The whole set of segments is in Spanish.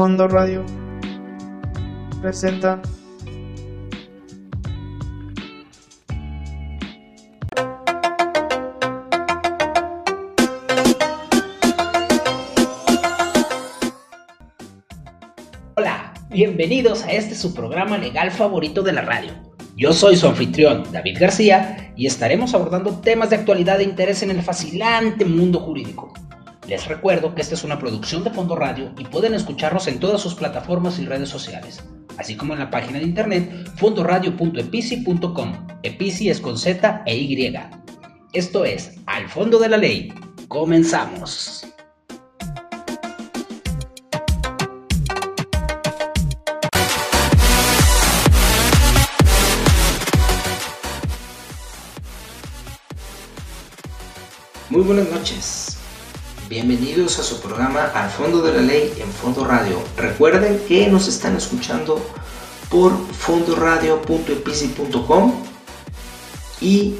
Fondo Radio presenta Hola, bienvenidos a este su programa legal favorito de la radio. Yo soy su anfitrión, David García, y estaremos abordando temas de actualidad de interés en el fascinante mundo jurídico. Les recuerdo que esta es una producción de Fondo Radio y pueden escucharnos en todas sus plataformas y redes sociales, así como en la página de internet fondoradio.epici.com. Epici es con Z e Y. Esto es Al Fondo de la Ley. Comenzamos. Muy buenas noches. Bienvenidos a su programa Al Fondo de la Ley en Fondo Radio. Recuerden que nos están escuchando por fondoradio.epici.com y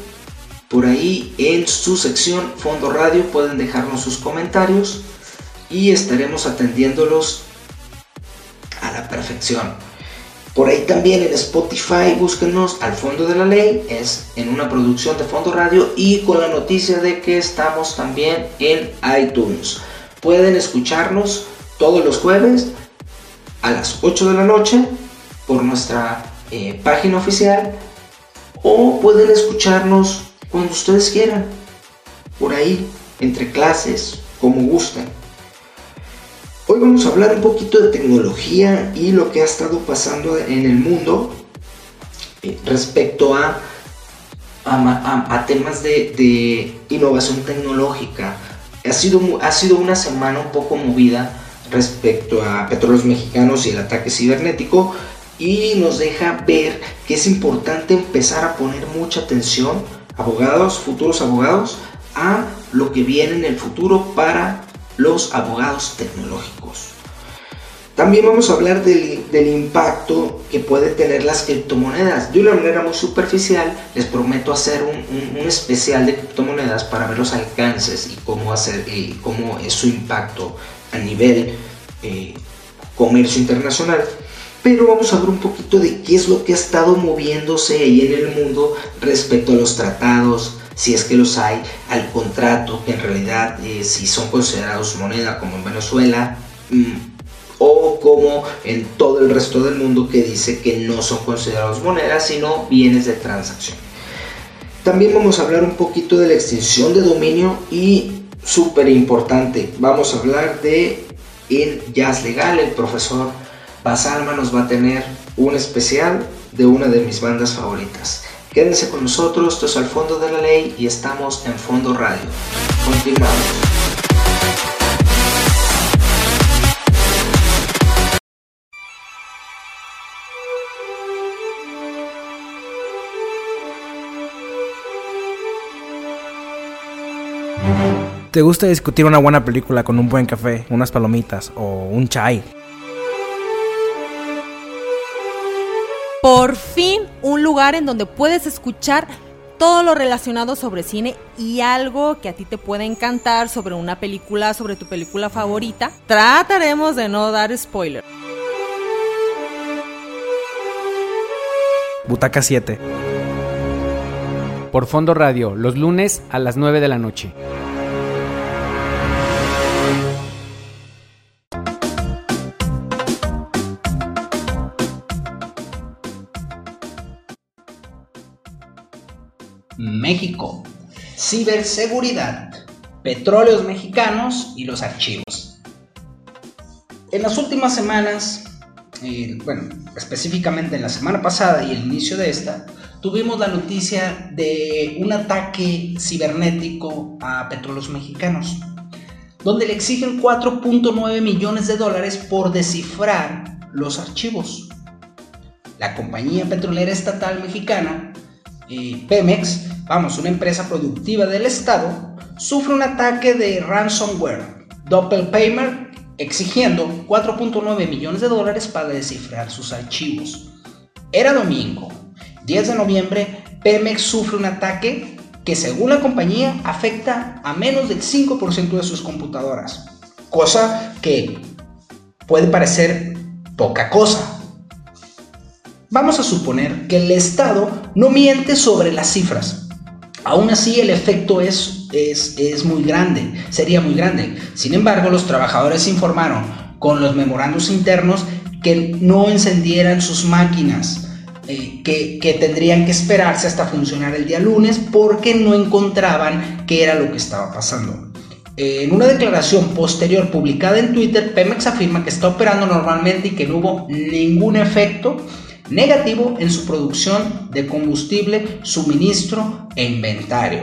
por ahí en su sección Fondo Radio pueden dejarnos sus comentarios y estaremos atendiéndolos a la perfección. Por ahí también en Spotify búsquenos al fondo de la ley, es en una producción de Fondo Radio y con la noticia de que estamos también en iTunes. Pueden escucharnos todos los jueves a las 8 de la noche por nuestra eh, página oficial o pueden escucharnos cuando ustedes quieran, por ahí, entre clases, como gusten. Hoy vamos a hablar un poquito de tecnología y lo que ha estado pasando en el mundo eh, respecto a, temas de, innovación tecnológica. Ha sido, ha sido una semana un poco movida respecto a petróleos mexicanos y el ataque cibernético y nos deja ver que es importante empezar a poner mucha atención, abogados, futuros abogados, a lo que viene en el futuro para los abogados tecnológicos. También vamos a hablar del, impacto que puede tener las criptomonedas. De una manera muy superficial, les prometo hacer un, especial de criptomonedas para ver los alcances y cómo, hacer, y cómo es su impacto a nivel eh, comercio internacional. Pero vamos a ver un poquito de qué es lo que ha estado moviéndose ahí en el mundo respecto a los tratados, si es que los hay, al contrato, que en realidad eh, si son considerados moneda como en Venezuela, mm, o como en todo el resto del mundo que dice que no son considerados monedas, sino bienes de transacción. También vamos a hablar un poquito de la extinción de dominio y súper importante, vamos a hablar de en Jazz Legal, el profesor Basalma nos va a tener un especial de una de mis bandas favoritas. Quédense con nosotros, esto es al fondo de la ley y estamos en Fondo Radio. Continuamos. ¿Te gusta discutir una buena película con un buen café, unas palomitas o un chai? Por fin un lugar en donde puedes escuchar todo lo relacionado sobre cine y algo que a ti te puede encantar sobre una película, sobre tu película favorita. Trataremos de no dar spoiler. Butaca 7. Por Fondo Radio, los lunes a las 9 de la noche. México, ciberseguridad, petróleos mexicanos y los archivos. En las últimas semanas, eh, bueno, específicamente en la semana pasada y el inicio de esta, tuvimos la noticia de un ataque cibernético a petróleos mexicanos, donde le exigen 4.9 millones de dólares por descifrar los archivos. La compañía petrolera estatal mexicana, eh, Pemex, vamos, una empresa productiva del Estado, sufre un ataque de ransomware, Doppelpaymer, exigiendo 4.9 millones de dólares para descifrar sus archivos. Era domingo, 10 de noviembre, Pemex sufre un ataque que según la compañía afecta a menos del 5% de sus computadoras, cosa que puede parecer poca cosa. Vamos a suponer que el Estado no miente sobre las cifras. Aún así el efecto es, es, es muy grande, sería muy grande. Sin embargo, los trabajadores informaron con los memorandos internos que no encendieran sus máquinas, eh, que, que, tendrían que esperarse hasta funcionar el día lunes porque no encontraban qué era lo que estaba pasando. En una declaración posterior publicada en Twitter, Pemex afirma que está operando normalmente y que no hubo ningún efecto negativo en su producción de combustible, suministro e inventario.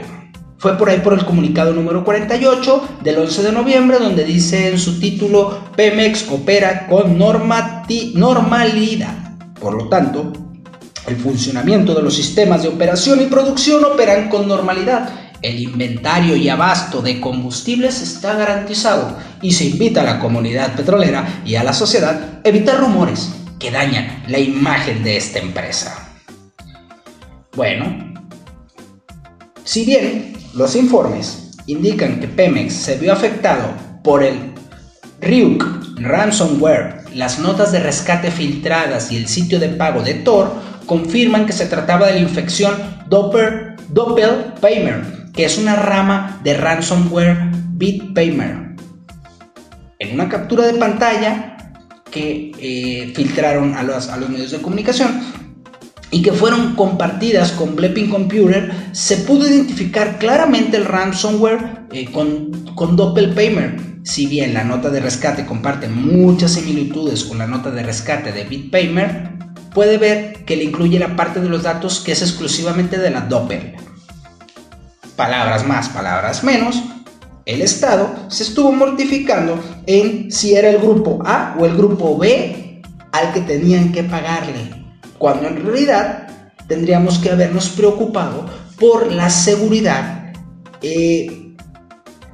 Fue por ahí por el comunicado número 48 del 11 de noviembre donde dice en su título Pemex opera con normalidad. Por lo tanto, el funcionamiento de los sistemas de operación y producción operan con normalidad. El inventario y abasto de combustibles está garantizado y se invita a la comunidad petrolera y a la sociedad a evitar rumores que dañan la imagen de esta empresa. Bueno, si bien los informes indican que Pemex se vio afectado por el Ryuk ransomware, las notas de rescate filtradas y el sitio de pago de Tor confirman que se trataba de la infección Doppel, Doppelpaymer, que es una rama de ransomware BitPaymer. En una captura de pantalla que eh, filtraron a los, a los medios de comunicación y que fueron compartidas con Blepping Computer, se pudo identificar claramente el ransomware eh, con, con Doppelpaymer. Si bien la nota de rescate comparte muchas similitudes con la nota de rescate de BitPaymer, puede ver que le incluye la parte de los datos que es exclusivamente de la Doppel. Palabras más, palabras menos, el Estado se estuvo mortificando en si era el grupo A o el grupo B al que tenían que pagarle, cuando en realidad tendríamos que habernos preocupado por la seguridad eh,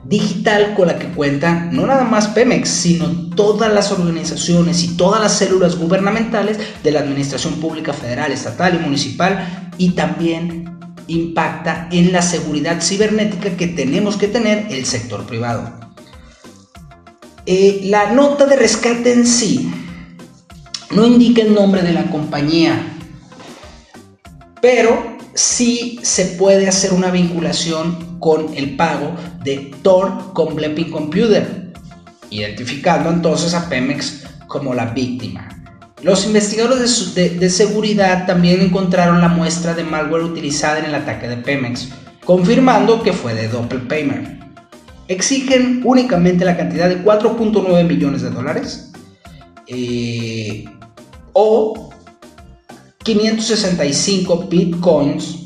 digital con la que cuentan no nada más Pemex, sino todas las organizaciones y todas las células gubernamentales de la Administración Pública Federal, Estatal y Municipal y también impacta en la seguridad cibernética que tenemos que tener el sector privado. Eh, la nota de rescate en sí no indica el nombre de la compañía, pero sí se puede hacer una vinculación con el pago de Tor con Blepping Computer, identificando entonces a Pemex como la víctima. Los investigadores de, seguridad también encontraron la muestra de malware utilizada en el ataque de Pemex, confirmando que fue de Doppelpaymer. Exigen únicamente la cantidad de 4.9 millones de dólares eh, o 565 bitcoins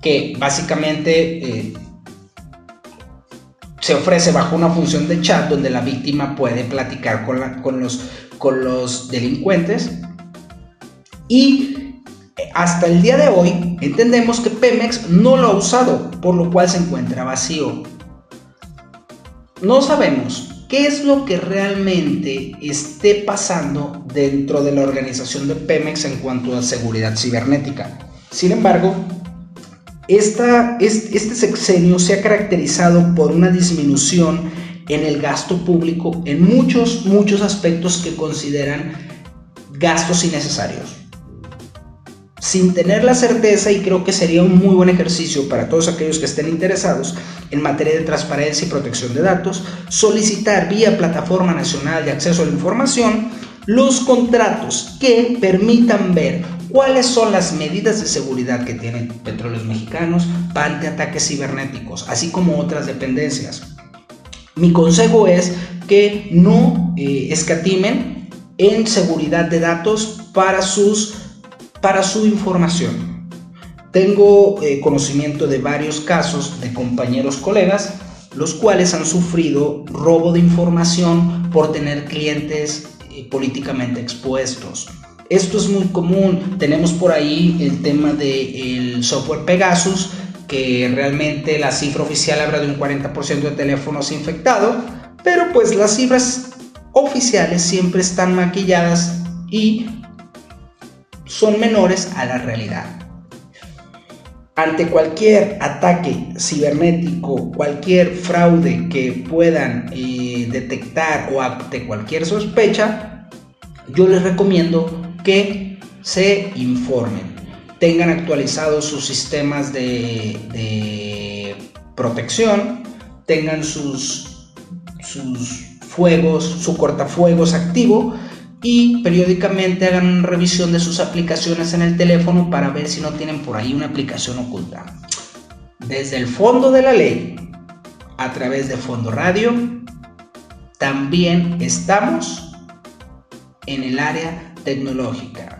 que básicamente eh, se ofrece bajo una función de chat donde la víctima puede platicar con, con los con los delincuentes y hasta el día de hoy entendemos que Pemex no lo ha usado, por lo cual se encuentra vacío. No sabemos qué es lo que realmente esté pasando dentro de la organización de Pemex en cuanto a seguridad cibernética. Sin embargo, esta, este sexenio se ha caracterizado por una disminución en el gasto público en muchos, muchos aspectos que consideran gastos innecesarios. Sin tener la certeza, y creo que sería un muy buen ejercicio para todos aquellos que estén interesados en materia de transparencia y protección de datos, solicitar vía Plataforma Nacional de Acceso a la Información los contratos que permitan ver cuáles son las medidas de seguridad que tienen petróleos mexicanos ante ataques cibernéticos, así como otras dependencias. Mi consejo es que no eh, escatimen en seguridad de datos para, sus, para su información. Tengo eh, conocimiento de varios casos de compañeros colegas los cuales han sufrido robo de información por tener clientes eh, políticamente expuestos. Esto es muy común. Tenemos por ahí el tema del software Pegasus, que realmente la cifra oficial habla de un 40% de teléfonos infectados, pero pues las cifras oficiales siempre están maquilladas y son menores a la realidad. ante cualquier ataque cibernético, cualquier fraude que puedan eh, detectar o ante cualquier sospecha, yo les recomiendo que se informen, tengan actualizados sus sistemas de, protección, tengan sus, sus fuegos, su cortafuegos activo y periódicamente hagan una revisión de sus aplicaciones en el teléfono para ver si no tienen por ahí una aplicación oculta. Desde el fondo de la ley, a través de Fondo Radio, también estamos en el área tecnológica.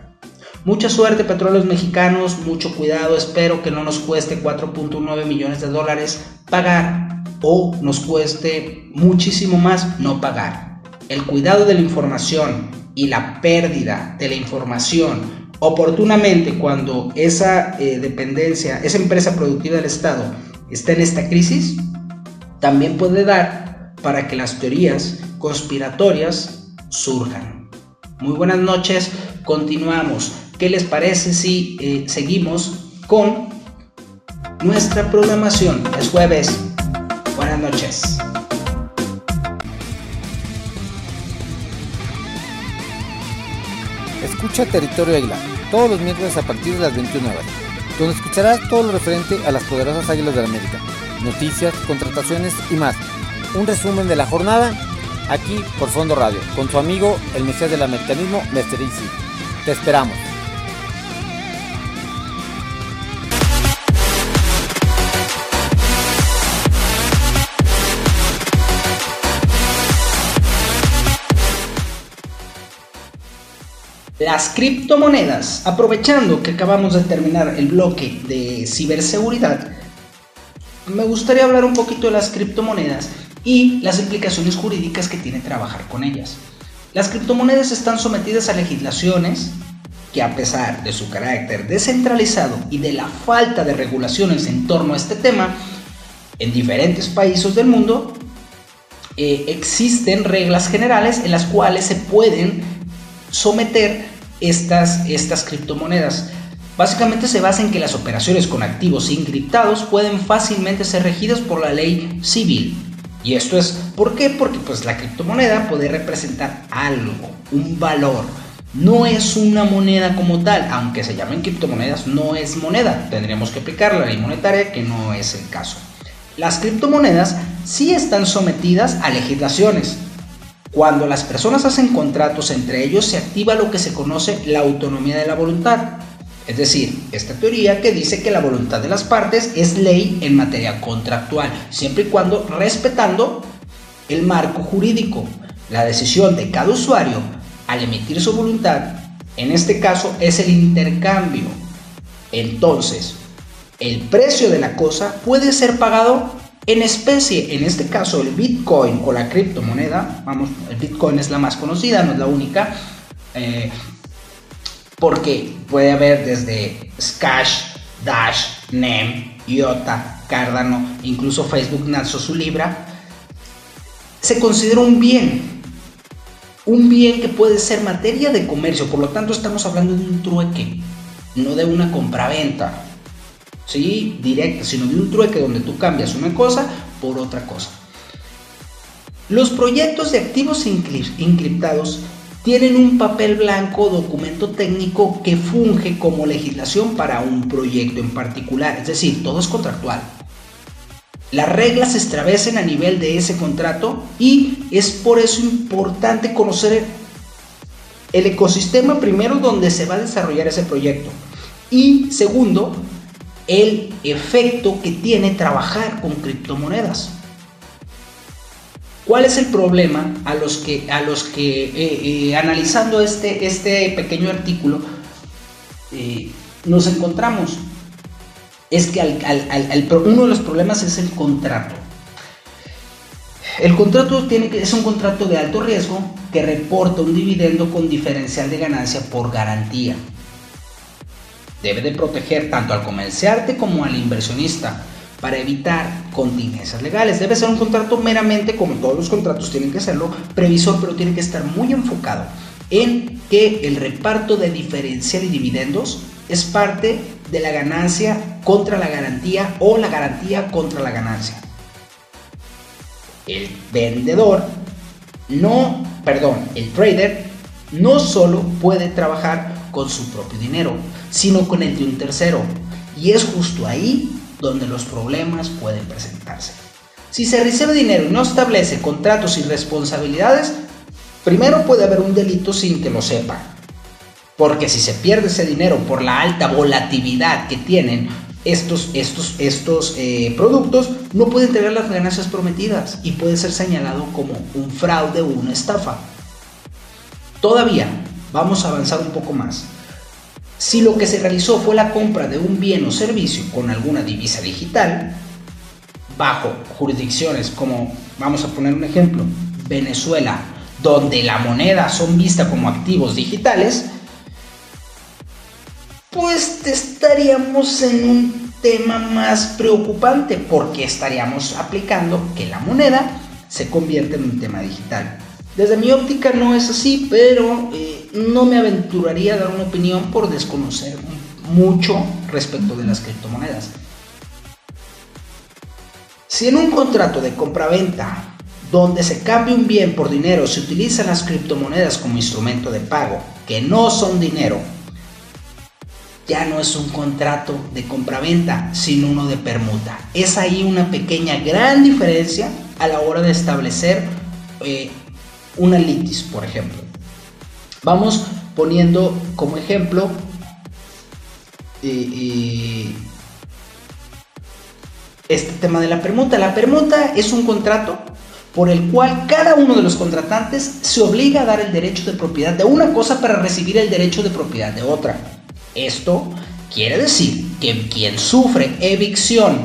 Mucha suerte petróleos mexicanos, mucho cuidado, espero que no nos cueste 4.9 millones de dólares pagar o nos cueste muchísimo más no pagar. El cuidado de la información y la pérdida de la información oportunamente cuando esa eh, dependencia, esa empresa productiva del Estado está en esta crisis, también puede dar para que las teorías conspiratorias surjan. Muy buenas noches, continuamos. ¿Qué les parece si eh, seguimos con nuestra programación? Es jueves. Buenas noches. Escucha Territorio Águila todos los miércoles a partir de las 21 horas, donde escucharás todo lo referente a las poderosas Águilas de la América, noticias, contrataciones y más. Un resumen de la jornada aquí por Fondo Radio, con su amigo el Mesías del Americanismo. Easy. Te esperamos. Las criptomonedas, aprovechando que acabamos de terminar el bloque de ciberseguridad, me gustaría hablar un poquito de las criptomonedas y las implicaciones jurídicas que tiene trabajar con ellas. Las criptomonedas están sometidas a legislaciones que a pesar de su carácter descentralizado y de la falta de regulaciones en torno a este tema, en diferentes países del mundo eh, existen reglas generales en las cuales se pueden someter estas, estas criptomonedas. Básicamente se basa en que las operaciones con activos encriptados pueden fácilmente ser regidas por la ley civil. Y esto es, ¿por qué? Porque pues la criptomoneda puede representar algo, un valor. No es una moneda como tal, aunque se llamen criptomonedas, no es moneda. Tendríamos que aplicar la ley monetaria, que no es el caso. Las criptomonedas sí están sometidas a legislaciones, cuando las personas hacen contratos entre ellos se activa lo que se conoce la autonomía de la voluntad. Es decir, esta teoría que dice que la voluntad de las partes es ley en materia contractual, siempre y cuando respetando el marco jurídico. La decisión de cada usuario al emitir su voluntad, en este caso, es el intercambio. Entonces, el precio de la cosa puede ser pagado en especie, en este caso el Bitcoin o la criptomoneda, vamos, el Bitcoin es la más conocida, no es la única, eh, porque puede haber desde Scash, Dash, NEM, IOTA, Cardano, incluso Facebook lanzó su Libra, se considera un bien, un bien que puede ser materia de comercio, por lo tanto estamos hablando de un trueque, no de una compraventa. ¿Sí? directa, sino de un trueque donde tú cambias una cosa por otra cosa. Los proyectos de activos encriptados tienen un papel blanco documento técnico que funge como legislación para un proyecto en particular, es decir, todo es contractual. Las reglas se establecen a nivel de ese contrato y es por eso importante conocer el ecosistema primero donde se va a desarrollar ese proyecto y segundo el efecto que tiene trabajar con criptomonedas. ¿Cuál es el problema a los que, a los que eh, eh, analizando este, este pequeño artículo eh, nos encontramos? Es que uno de los problemas es el contrato. El contrato tiene que, es un contrato de alto riesgo que reporta un dividendo con diferencial de ganancia por garantía debe de proteger tanto al comerciante como al inversionista para evitar contingencias legales. Debe ser un contrato meramente, como todos los contratos tienen que serlo, previsor, pero tiene que estar muy enfocado en que el reparto de diferencial y dividendos es parte de la ganancia contra la garantía o la garantía contra la ganancia. El vendedor no, perdón, el trader no solo puede trabajar con su propio dinero, sino con el de un tercero. Y es justo ahí donde los problemas pueden presentarse. Si se recibe dinero y no establece contratos y responsabilidades, primero puede haber un delito sin que lo sepa. Porque si se pierde ese dinero por la alta volatilidad que tienen estos, estos, estos eh, productos, no puede entregar las ganancias prometidas y puede ser señalado como un fraude o una estafa. Todavía vamos a avanzar un poco más. Si lo que se realizó fue la compra de un bien o servicio con alguna divisa digital, bajo jurisdicciones como, vamos a poner un ejemplo, Venezuela, donde la moneda son vistas como activos digitales, pues estaríamos en un tema más preocupante porque estaríamos aplicando que la moneda se convierte en un tema digital. Desde mi óptica no es así, pero eh, no me aventuraría a dar una opinión por desconocer mucho respecto de las criptomonedas. Si en un contrato de compraventa donde se cambia un bien por dinero se utilizan las criptomonedas como instrumento de pago, que no son dinero, ya no es un contrato de compraventa, sino uno de permuta. Es ahí una pequeña, gran diferencia a la hora de establecer eh, una litis, por ejemplo. Vamos poniendo como ejemplo este tema de la permuta. La permuta es un contrato por el cual cada uno de los contratantes se obliga a dar el derecho de propiedad de una cosa para recibir el derecho de propiedad de otra. Esto quiere decir que quien sufre evicción,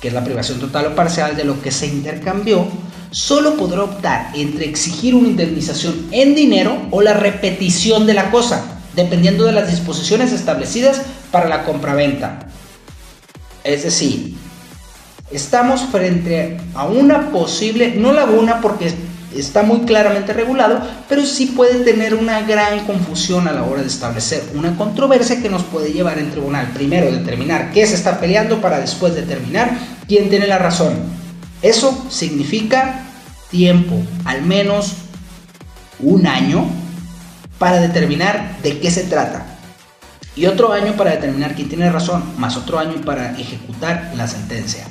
que es la privación total o parcial de lo que se intercambió, solo podrá optar entre exigir una indemnización en dinero o la repetición de la cosa, dependiendo de las disposiciones establecidas para la compraventa. Es decir, estamos frente a una posible, no laguna porque está muy claramente regulado, pero sí puede tener una gran confusión a la hora de establecer una controversia que nos puede llevar en tribunal. Primero determinar qué se está peleando para después determinar quién tiene la razón. Eso significa tiempo, al menos un año, para determinar de qué se trata y otro año para determinar quién tiene razón, más otro año para ejecutar la sentencia.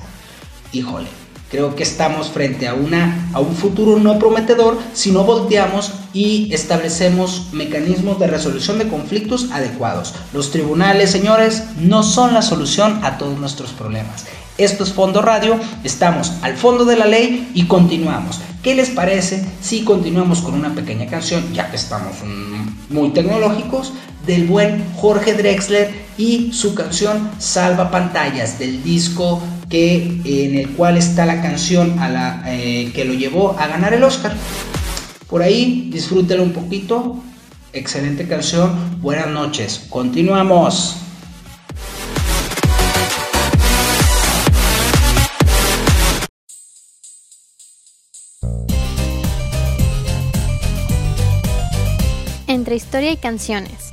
Híjole, creo que estamos frente a, una, a un futuro no prometedor si no volteamos y establecemos mecanismos de resolución de conflictos adecuados. Los tribunales, señores, no son la solución a todos nuestros problemas. Esto es Fondo Radio, estamos al fondo de la ley y continuamos. ¿Qué les parece si continuamos con una pequeña canción, ya que estamos muy tecnológicos, del buen Jorge Drexler y su canción Salva Pantallas, del disco que, en el cual está la canción a la, eh, que lo llevó a ganar el Oscar? Por ahí, disfrútelo un poquito. Excelente canción. Buenas noches. Continuamos. Entre historia y canciones.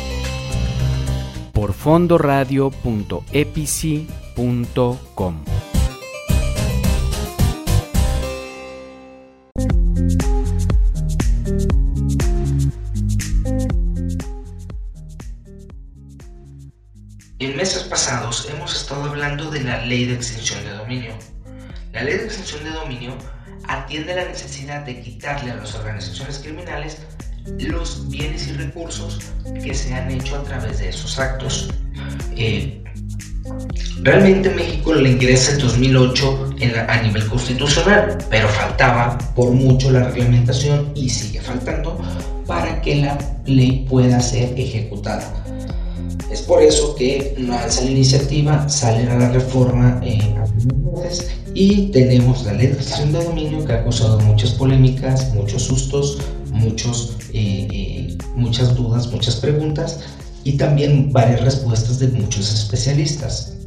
Por fondoradio.epici.com. En meses pasados hemos estado hablando de la ley de extinción de dominio. La ley de extinción de dominio atiende la necesidad de quitarle a las organizaciones criminales los bienes y recursos que se han hecho a través de esos actos. Eh, realmente México le ingresa en 2008 en la- a nivel constitucional, pero faltaba por mucho la reglamentación y sigue faltando para que la ley pueda ser ejecutada. Es por eso que lanza la iniciativa, sale a la reforma meses y tenemos la extinción de dominio que ha causado muchas polémicas, muchos sustos, muchos, eh, eh, muchas dudas, muchas preguntas y también varias respuestas de muchos especialistas.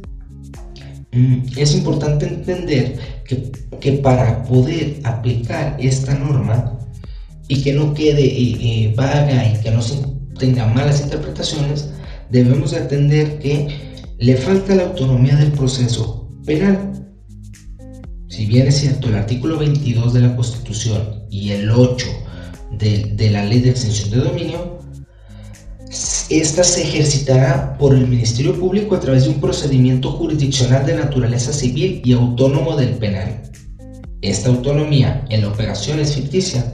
Mm, es importante entender que, que para poder aplicar esta norma y que no quede eh, vaga y que no se tenga malas interpretaciones, debemos de atender que le falta la autonomía del proceso penal. Si bien es cierto, el artículo 22 de la Constitución y el 8 de, de la Ley de Extensión de Dominio, esta se ejercitará por el Ministerio Público a través de un procedimiento jurisdiccional de naturaleza civil y autónomo del penal. Esta autonomía en la operación es ficticia,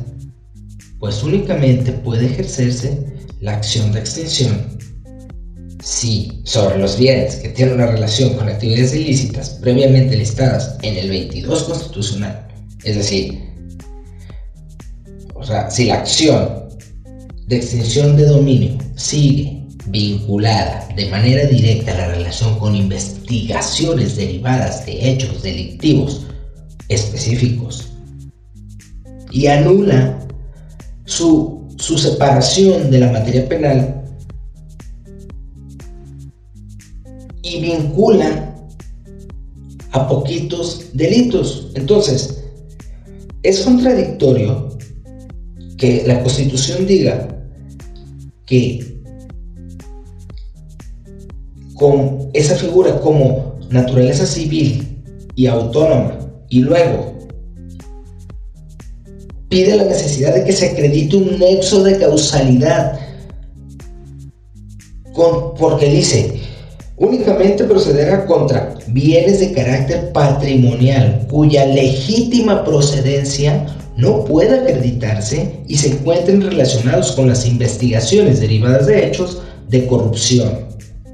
pues únicamente puede ejercerse la acción de extinción si sobre los bienes que tienen una relación con actividades ilícitas previamente listadas en el 22 constitucional, es decir, o sea, si la acción de extinción de dominio sigue vinculada de manera directa a la relación con investigaciones derivadas de hechos delictivos específicos y anula su, su separación de la materia penal y vinculan a poquitos delitos. Entonces, es contradictorio que la Constitución diga que con esa figura como naturaleza civil y autónoma y luego pide la necesidad de que se acredite un nexo de causalidad con, porque dice únicamente procederá contra bienes de carácter patrimonial cuya legítima procedencia no pueda acreditarse y se encuentren relacionados con las investigaciones derivadas de hechos de corrupción,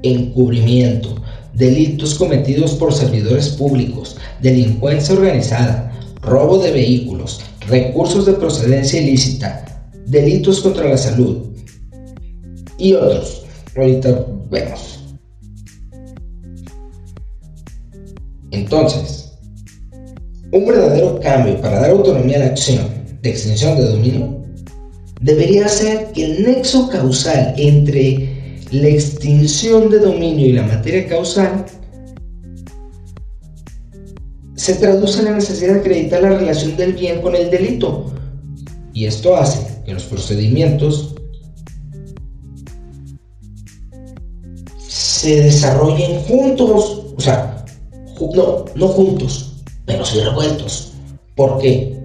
encubrimiento, delitos cometidos por servidores públicos, delincuencia organizada, robo de vehículos, recursos de procedencia ilícita, delitos contra la salud y otros. Ahorita vemos. Entonces, un verdadero cambio para dar autonomía a la acción de extensión de dominio debería ser que el nexo causal entre la extinción de dominio y la materia causal se traduce en la necesidad de acreditar la relación del bien con el delito. Y esto hace que los procedimientos se desarrollen juntos. O sea, no, no juntos, pero sí revueltos. ¿Por qué?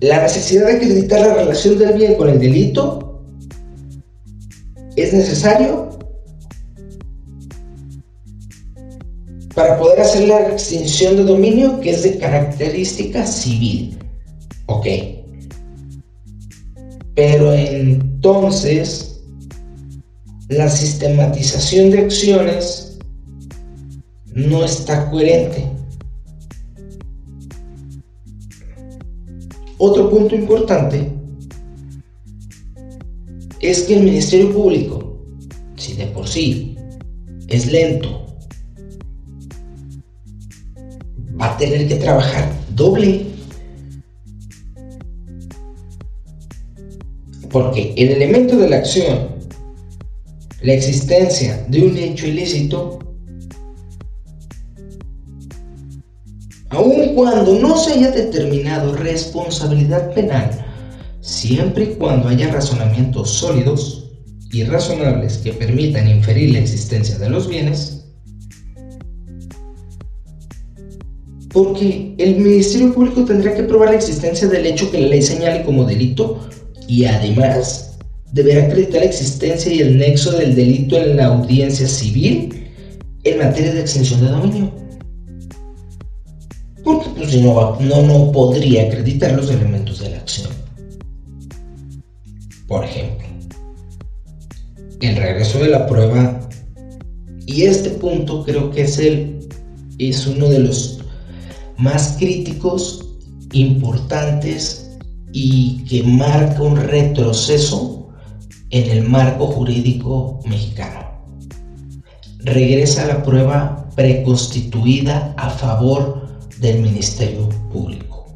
La necesidad de acreditar la relación del bien con el delito es necesario para poder hacer la extinción de dominio que es de característica civil. Ok. Pero entonces, la sistematización de acciones no está coherente. Otro punto importante es que el Ministerio Público, si de por sí es lento, va a tener que trabajar doble. Porque el elemento de la acción, la existencia de un hecho ilícito, aun cuando no se haya determinado responsabilidad penal, siempre y cuando haya razonamientos sólidos y razonables que permitan inferir la existencia de los bienes, porque el Ministerio Público tendrá que probar la existencia del hecho que la ley señale como delito y además deberá acreditar la existencia y el nexo del delito en la audiencia civil en materia de extensión de dominio porque pues no, no, no podría acreditar los elementos de la acción. Por ejemplo, el regreso de la prueba, y este punto creo que es, el, es uno de los más críticos, importantes y que marca un retroceso en el marco jurídico mexicano. Regresa la prueba preconstituida a favor del Ministerio Público.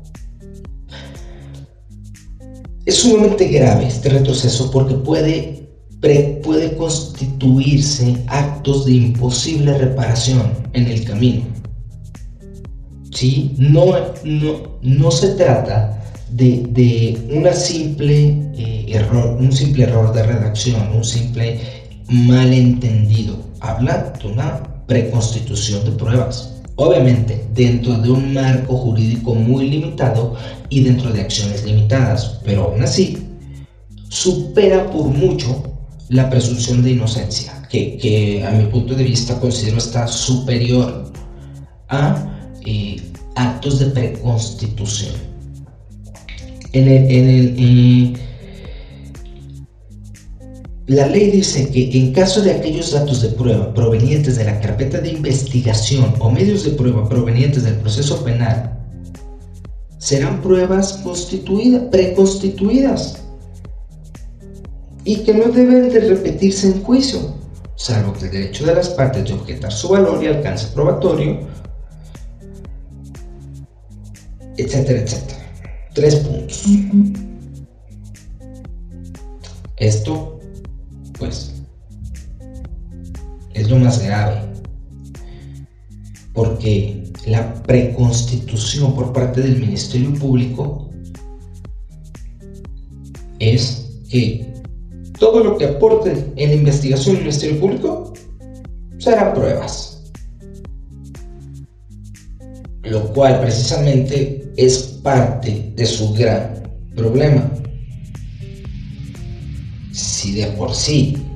Es sumamente grave este retroceso porque puede, puede constituirse actos de imposible reparación en el camino. ¿Sí? No, no, no se trata de, una simple, eh, error, un simple error de redacción, un simple malentendido. Habla de una preconstitución de pruebas. Obviamente, dentro de un marco jurídico muy limitado y dentro de acciones limitadas, pero aún así, supera por mucho la presunción de inocencia, que, a mi punto de vista considero está superior a eh, actos de preconstitución. En el, la ley dice que en caso de aquellos datos de prueba provenientes de la carpeta de investigación o medios de prueba provenientes del proceso penal, serán pruebas constituidas, preconstituidas y que no deben de repetirse en juicio, salvo que el derecho de las partes de objetar su valor y alcance probatorio, etcétera, etcétera. Tres puntos. Esto pues es lo más grave. Porque la preconstitución por parte del Ministerio Público es que todo lo que aporte en la investigación del Ministerio Público serán pruebas. Lo cual precisamente es parte de su gran problema de por sí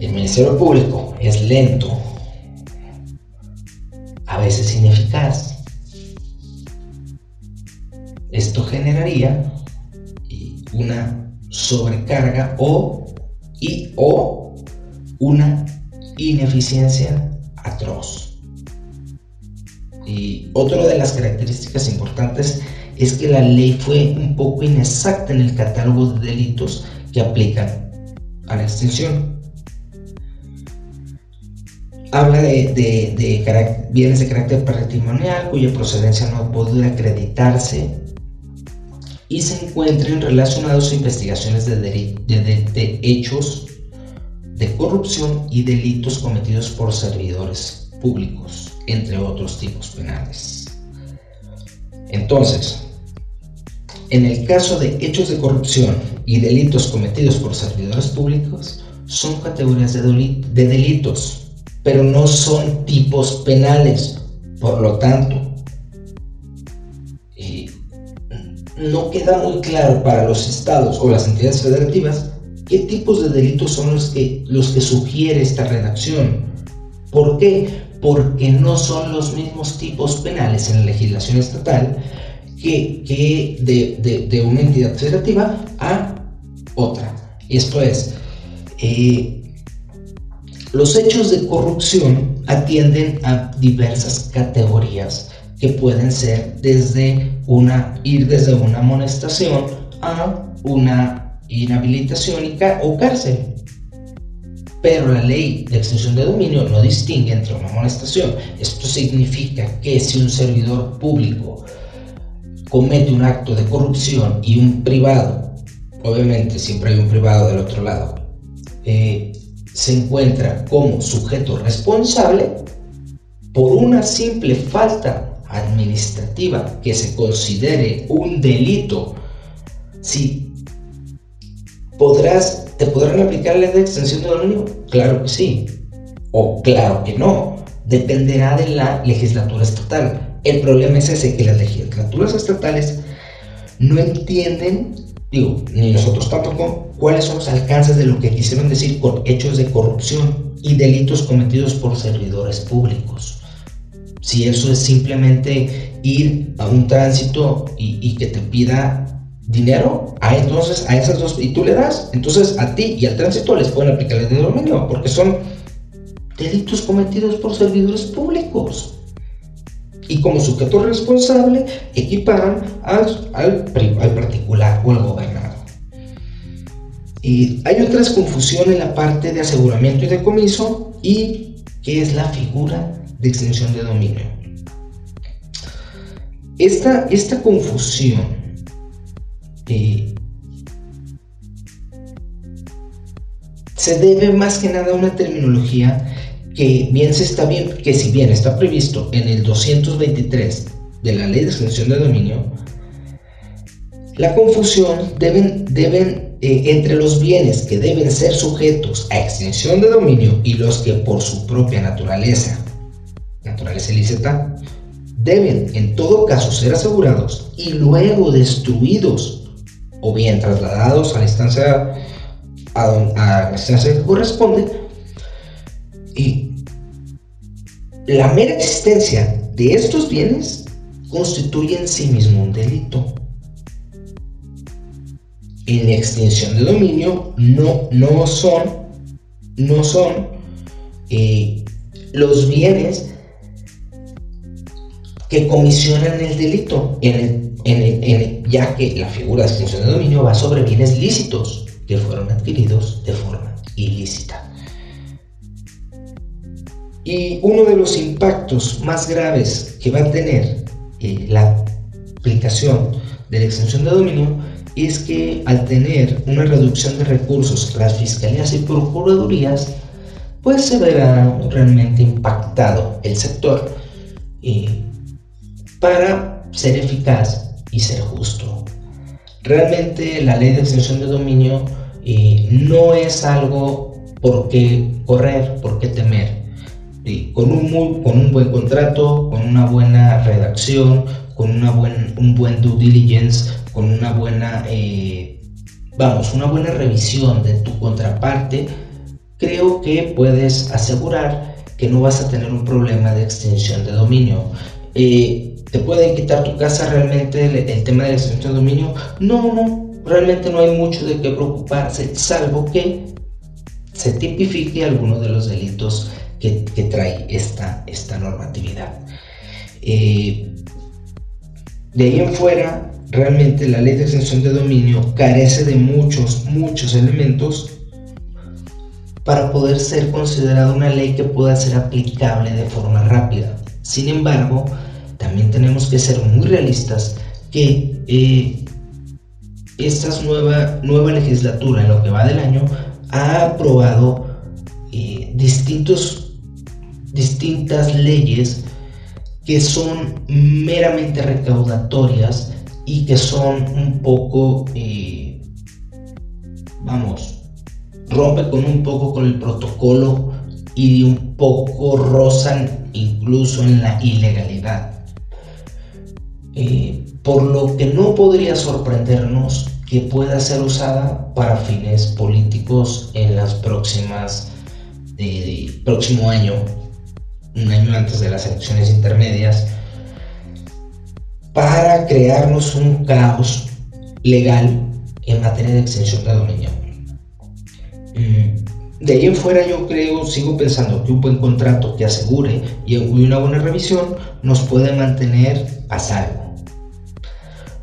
el Ministerio Público es lento, a veces ineficaz, esto generaría una sobrecarga o, y, o una ineficiencia atroz. Y otra de las características importantes es que la ley fue un poco inexacta en el catálogo de delitos que aplican a la extinción. Habla de, bienes de carácter patrimonial cuya procedencia no puede acreditarse y se encuentren relacionados a investigaciones de, de hechos de corrupción y delitos cometidos por servidores públicos, entre otros tipos penales. Entonces, en el caso de hechos de corrupción y delitos cometidos por servidores públicos, son categorías de, delitos, pero no son tipos penales. Por lo tanto, eh, no queda muy claro para los estados o las entidades federativas qué tipos de delitos son los que, los que sugiere esta redacción. ¿Por qué? Porque no son los mismos tipos penales en la legislación estatal que, de, una entidad federativa a otra. Esto es, eh, los hechos de corrupción atienden a diversas categorías que pueden ser desde una, ir desde una amonestación a una inhabilitación o cárcel. Pero la ley de extensión de dominio no distingue entre una amonestación. Esto significa que si un servidor público comete un acto de corrupción y un privado, obviamente siempre hay un privado del otro lado, eh, se encuentra como sujeto responsable por una simple falta administrativa que se considere un delito, si podrás, te podrán aplicar la ley de extensión de dominio, claro que sí, o claro que no, dependerá de la legislatura estatal. El problema es ese, que las legislaturas estatales no entienden, digo, ni nosotros tampoco, cuáles son los alcances de lo que quisieron decir con hechos de corrupción y delitos cometidos por servidores públicos. Si eso es simplemente ir a un tránsito y, que te pida dinero, a entonces a esas dos, y tú le das, entonces a ti y al tránsito les pueden aplicar el de dominio, porque son delitos cometidos por servidores públicos. Y como sujeto responsable equiparan al, al, particular o al gobernado. Y hay otras confusión en la parte de aseguramiento y decomiso y que es la figura de extinción de dominio. Esta, esta confusión eh, se debe más que nada a una terminología que bien se está bien, que si bien está previsto en el 223 de la ley de extinción de dominio, la confusión deben, deben eh, entre los bienes que deben ser sujetos a extinción de dominio y los que por su propia naturaleza, naturaleza ilícita, deben en todo caso ser asegurados y luego destruidos o bien trasladados a la instancia a, a la instancia que corresponde y la mera existencia de estos bienes constituye en sí mismo un delito en extinción de dominio no, no son, no son eh, los bienes que comisionan el delito, ya que la figura de extinción de dominio va sobre bienes lícitos que fueron adquiridos de forma ilícita. Y uno de los impactos más graves que va a tener eh, la aplicación de la extinción de dominio es que al tener una reducción de recursos las fiscalías y procuradurías, pues se verá realmente impactado el sector eh, para ser eficaz y ser justo. Realmente la ley de extensión de dominio eh, no es algo por qué correr, por qué temer. Con, un con un buen contrato, con una buena redacción, con una buen, un buen due diligence, con una buena, eh, vamos, una buena revisión de tu contraparte, creo que puedes asegurar que no vas a tener un problema de extensión de dominio. Eh, ¿Te pueden quitar tu casa realmente el, tema de la extensión de dominio? No, no, realmente no hay mucho de qué preocuparse, salvo que se tipifique alguno de los delitos que, trae esta, esta normatividad. Eh, de ahí en fuera, realmente la ley de extensión de dominio carece de muchos, muchos elementos para poder ser considerada una ley que pueda ser aplicable de forma rápida. Sin embargo, también tenemos que ser muy realistas que eh, esta nueva, nueva legislatura en lo que va del año ha aprobado eh, distintos, distintas leyes que son meramente recaudatorias y que son un poco, eh, vamos, rompe con un poco con el protocolo y un poco rozan incluso en la ilegalidad. Eh, por lo que no podría sorprendernos que pueda ser usada para fines políticos en las próximas eh, próximo año un año antes de las elecciones intermedias, para crearnos un caos legal en materia de extensión de dominio. Mm, de ahí en fuera yo creo, sigo pensando que un buen contrato que asegure y una buena revisión nos puede mantener a salvo.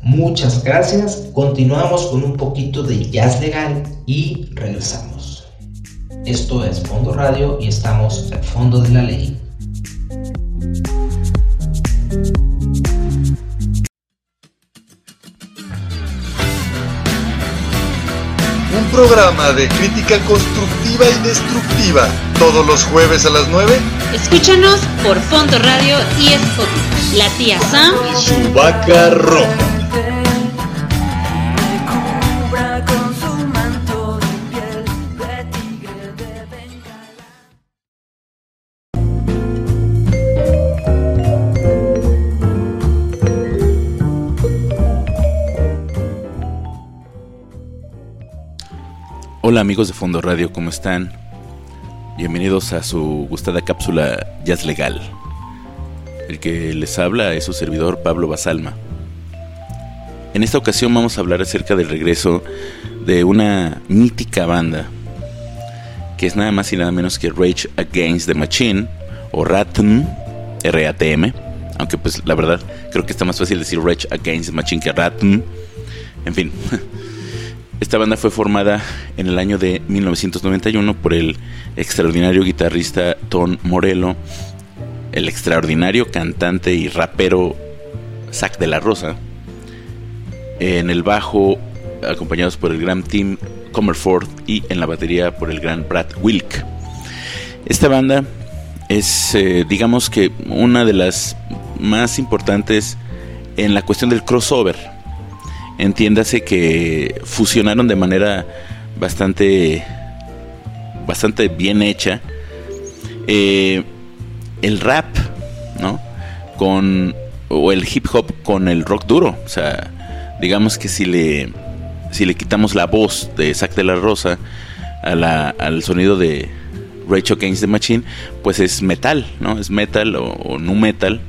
Muchas gracias, continuamos con un poquito de jazz legal y regresamos. Esto es Fondo Radio y estamos al fondo de la ley. Un programa de crítica constructiva y destructiva todos los jueves a las 9. Escúchanos por Fondo Radio y Spotify. La tía Sam y su vaca roja. Hola amigos de Fondo Radio, ¿cómo están? Bienvenidos a su gustada cápsula Jazz Legal. El que les habla es su servidor Pablo Basalma. En esta ocasión vamos a hablar acerca del regreso de una mítica banda que es nada más y nada menos que Rage Against the Machine o RATM, RATM, Aunque pues la verdad creo que está más fácil decir Rage Against the Machine que Ratten. En fin. Esta banda fue formada en el año de 1991 por el extraordinario guitarrista Tom Morello, el extraordinario cantante y rapero Zack de la Rosa, en el bajo acompañados por el gran Tim Comerford y en la batería por el gran Brad Wilk. Esta banda es, eh, digamos que, una de las más importantes en la cuestión del crossover entiéndase que fusionaron de manera bastante bastante bien hecha eh, el rap no con o el hip hop con el rock duro. O sea digamos que si le si le quitamos la voz de Zack de la Rosa a la, al sonido de Rachel Against the Machine pues es metal no es metal o, o nu metal.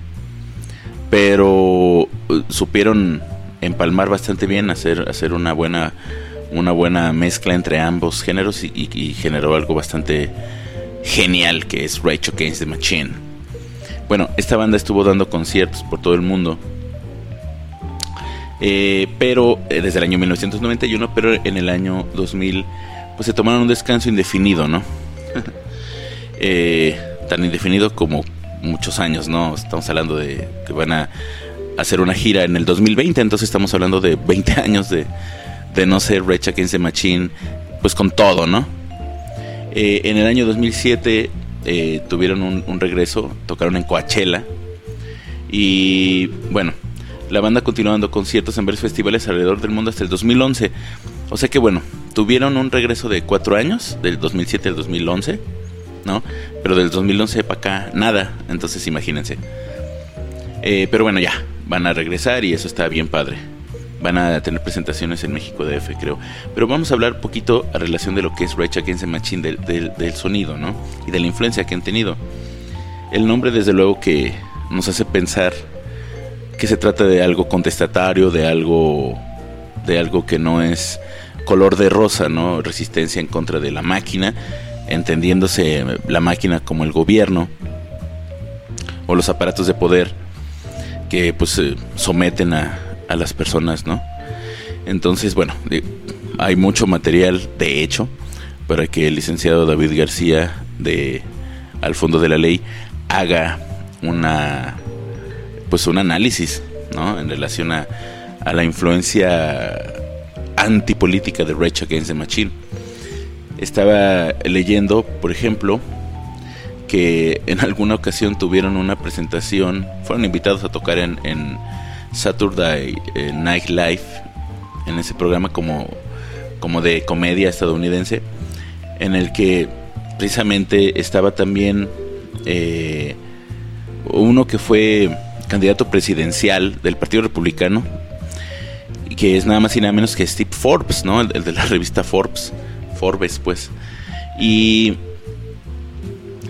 Pero eh, supieron empalmar bastante bien, hacer, hacer una buena una buena mezcla entre ambos géneros y, generó algo bastante genial que es Rachel Against the Machine. Bueno, esta banda estuvo dando conciertos por todo el mundo. Eh, pero eh, desde el año 1991, pero en el año 2000 pues se tomaron un descanso indefinido, ¿no? Eh, tan indefinido como muchos años, ¿no? Estamos hablando de que van a hacer una gira en el 2020, entonces estamos hablando de 20 años de, de no ser Rage Against the Machine, pues con todo, ¿no? Eh, en el año 2007 eh, tuvieron un, regreso, tocaron en Coachella y bueno, la banda continuó dando conciertos en varios festivales alrededor del mundo hasta el 2011. O sea que bueno, tuvieron un regreso de cuatro años, del 2007 al 2011, ¿no? Pero del 2011 para acá, nada. Entonces imagínense. Eh, pero bueno, ya, van a regresar y eso está bien padre. Van a tener presentaciones en México DF, creo. Pero vamos a hablar poquito a relación de lo que es Rage Against Machine, del, del, sonido, ¿no? Y de la influencia que han tenido. El nombre, desde luego, que nos hace pensar que se trata de algo contestatario, de algo, de algo que no es color de rosa, ¿no? Resistencia en contra de la máquina, entendiéndose la máquina como el gobierno o los aparatos de poder que pues someten a, a, las personas, ¿no? Entonces, bueno, hay mucho material de hecho para que el licenciado David García de Al Fondo de la Ley haga una pues un análisis, ¿no? En relación a, a la influencia antipolítica de Rage Against the Machine. Estaba leyendo, por ejemplo, que en alguna ocasión tuvieron una presentación, fueron invitados a tocar en, Saturday eh, Night Live, en ese programa como, como de comedia estadounidense, en el que precisamente estaba también eh, uno que fue candidato presidencial del Partido Republicano, que es nada más y nada menos que Steve Forbes, ¿no? El, el de la revista Forbes, Forbes, pues. Y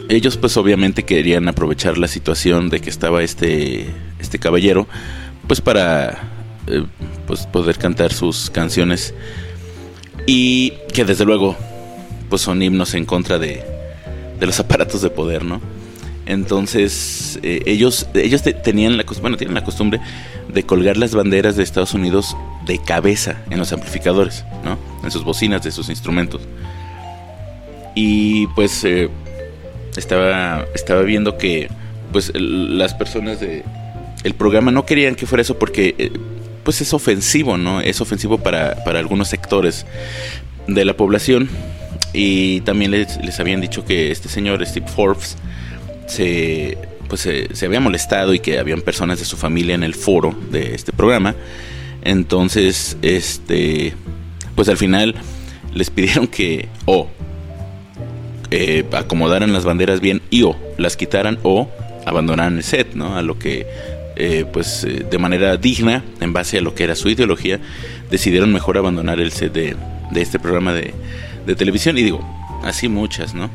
ellos pues obviamente querían aprovechar la situación de que estaba este, este caballero pues para eh, pues poder cantar sus canciones y que desde luego pues son himnos en contra de, de los aparatos de poder, ¿no? Entonces eh, ellos, ellos tenían la, bueno, tienen la costumbre de colgar las banderas de Estados Unidos de cabeza en los amplificadores, ¿no? En sus bocinas de sus instrumentos. Y pues eh, estaba, estaba viendo que pues las personas de el programa no querían que fuera eso porque eh, pues es ofensivo, ¿no? Es ofensivo para, para algunos sectores de la población y también les, les, habían dicho que este señor Steve Forbes se pues se, había molestado y que habían personas de su familia en el foro de este programa entonces este pues al final les pidieron que o eh, acomodaran las banderas bien y o las quitaran o abandonaran el set, ¿no? A lo que, eh, pues, eh, de manera digna, en base a lo que era su ideología, decidieron mejor abandonar el set de, este programa de, televisión. Y digo, así muchas, ¿no?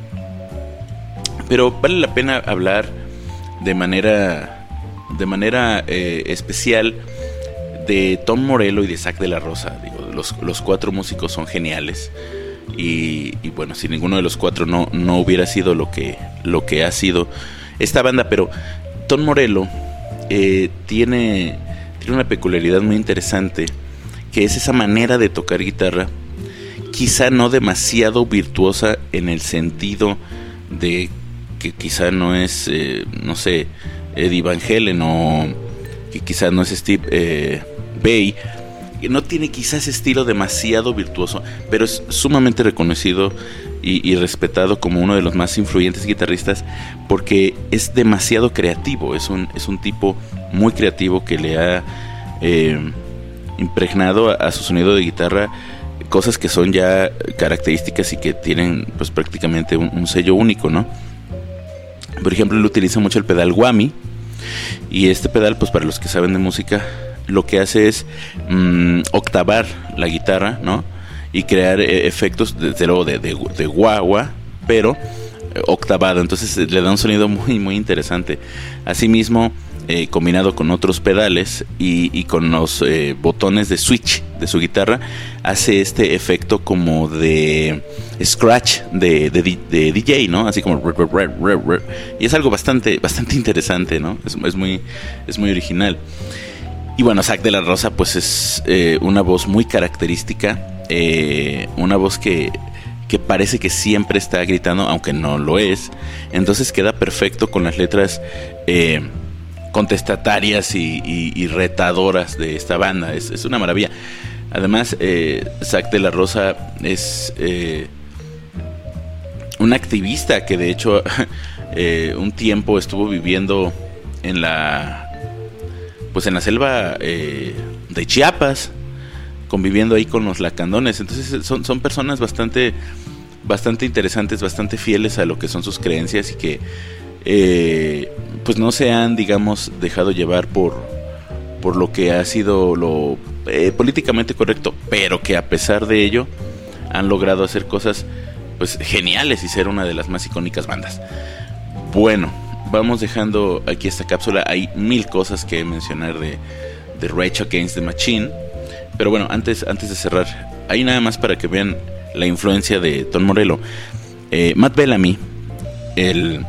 Pero vale la pena hablar de manera, de manera especial de Tom Morello y de Zack de la Rosa. Digo, los cuatro músicos son geniales. Y, bueno, si ninguno de los cuatro no, no hubiera sido lo que, lo que ha sido esta banda, pero Tom Morello eh, tiene, tiene una peculiaridad muy interesante, que es esa manera de tocar guitarra, quizá no demasiado virtuosa en el sentido de que quizá no es, eh, no sé, Eddie Van Halen o que quizá no es Steve eh, Bay, no tiene quizás estilo demasiado virtuoso, pero es sumamente reconocido y, respetado como uno de los más influyentes guitarristas porque es demasiado creativo, es un, es un tipo muy creativo que le ha eh, impregnado a, su sonido de guitarra cosas que son ya características y que tienen pues prácticamente un, sello único, ¿no? Por ejemplo, él utiliza mucho el pedal Whammy y este pedal, pues para los que saben de música, lo que hace es mm, octavar la guitarra, ¿no? Y crear eh, efectos, desde luego, de, de, de guagua, pero eh, octavado. Entonces le da un sonido muy, muy interesante. Asimismo, eh, combinado con otros pedales y, con los eh, botones de switch de su guitarra, hace este efecto como de scratch de, DJ, ¿no? Así como... Y es algo bastante, bastante interesante, ¿no? Es, muy, es muy original. Y bueno, Zack de la Rosa pues es eh, una voz muy característica, una voz que que parece que siempre está gritando, aunque no lo es. Entonces queda perfecto con las letras contestatarias y, retadoras de esta banda. Es, una maravilla. Además, eh, Zack de la Rosa es eh, un activista que de hecho eh, un tiempo estuvo viviendo en la pues en la selva eh, de Chiapas conviviendo ahí con los lacandones entonces son, son personas bastante bastante interesantes bastante fieles a lo que son sus creencias y que eh, pues no se han, digamos, dejado llevar por, por lo que ha sido lo eh, políticamente correcto, pero que a pesar de ello han logrado hacer cosas pues geniales y ser una de las más icónicas bandas. Bueno, vamos dejando aquí esta cápsula. Hay mil cosas que mencionar de, de Rage Against the Machine. Pero bueno, antes, antes de cerrar, ahí nada más para que vean la influencia de Tom Morello. Eh, Matt Bellamy, el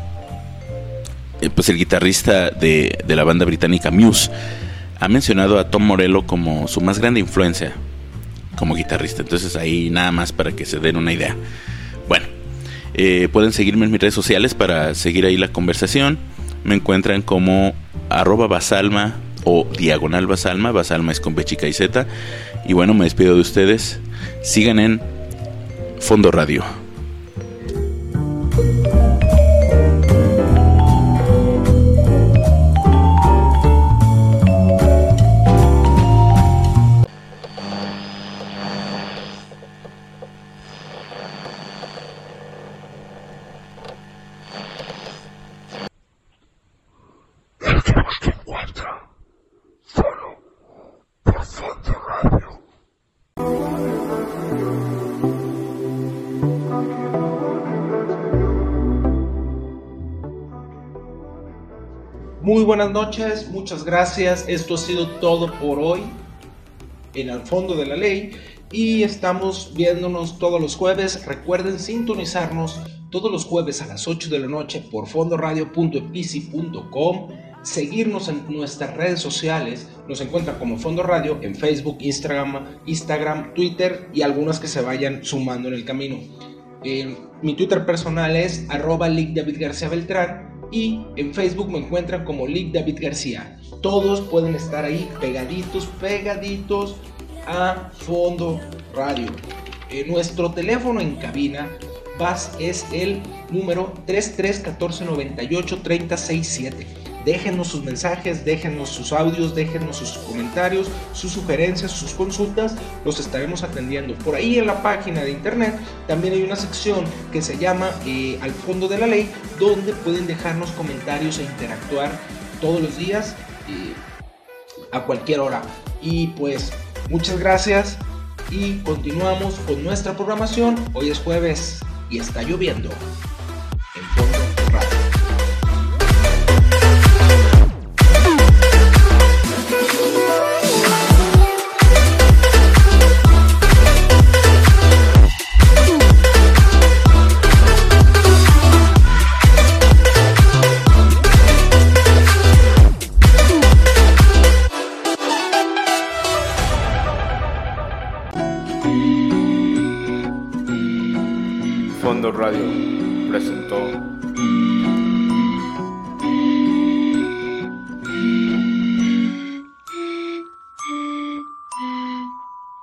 eh, pues el guitarrista de, la banda británica Muse, ha mencionado a Tom Morello como su más grande influencia como guitarrista. Entonces ahí nada más para que se den una idea. Eh, pueden seguirme en mis redes sociales para seguir ahí la conversación. Me encuentran como arroba basalma o diagonal basalma. Basalma es con B chica y Z. Y bueno, me despido de ustedes. Sigan en Fondo Radio. Noches, muchas gracias. Esto ha sido todo por hoy en el fondo de la ley y estamos viéndonos todos los jueves. Recuerden sintonizarnos todos los jueves a las 8 de la noche por fondoradio.epici.com. Seguirnos en nuestras redes sociales. Nos encuentran como Fondo Radio en Facebook, Instagram, Instagram, Twitter y algunas que se vayan sumando en el camino. Eh, mi Twitter personal es arroba David García Beltrán y en Facebook me encuentran como Lick David García. Todos pueden estar ahí pegaditos, pegaditos a Fondo Radio. En nuestro teléfono en cabina es el número 3314983067 Déjenos sus mensajes, déjenos sus audios, déjenos sus comentarios, sus sugerencias, sus consultas, los estaremos atendiendo. Por ahí en la página de internet también hay una sección que se llama eh, Al fondo de la ley, donde pueden dejarnos comentarios e interactuar todos los días eh, a cualquier hora. Y pues muchas gracias y continuamos con nuestra programación. Hoy es jueves y está lloviendo.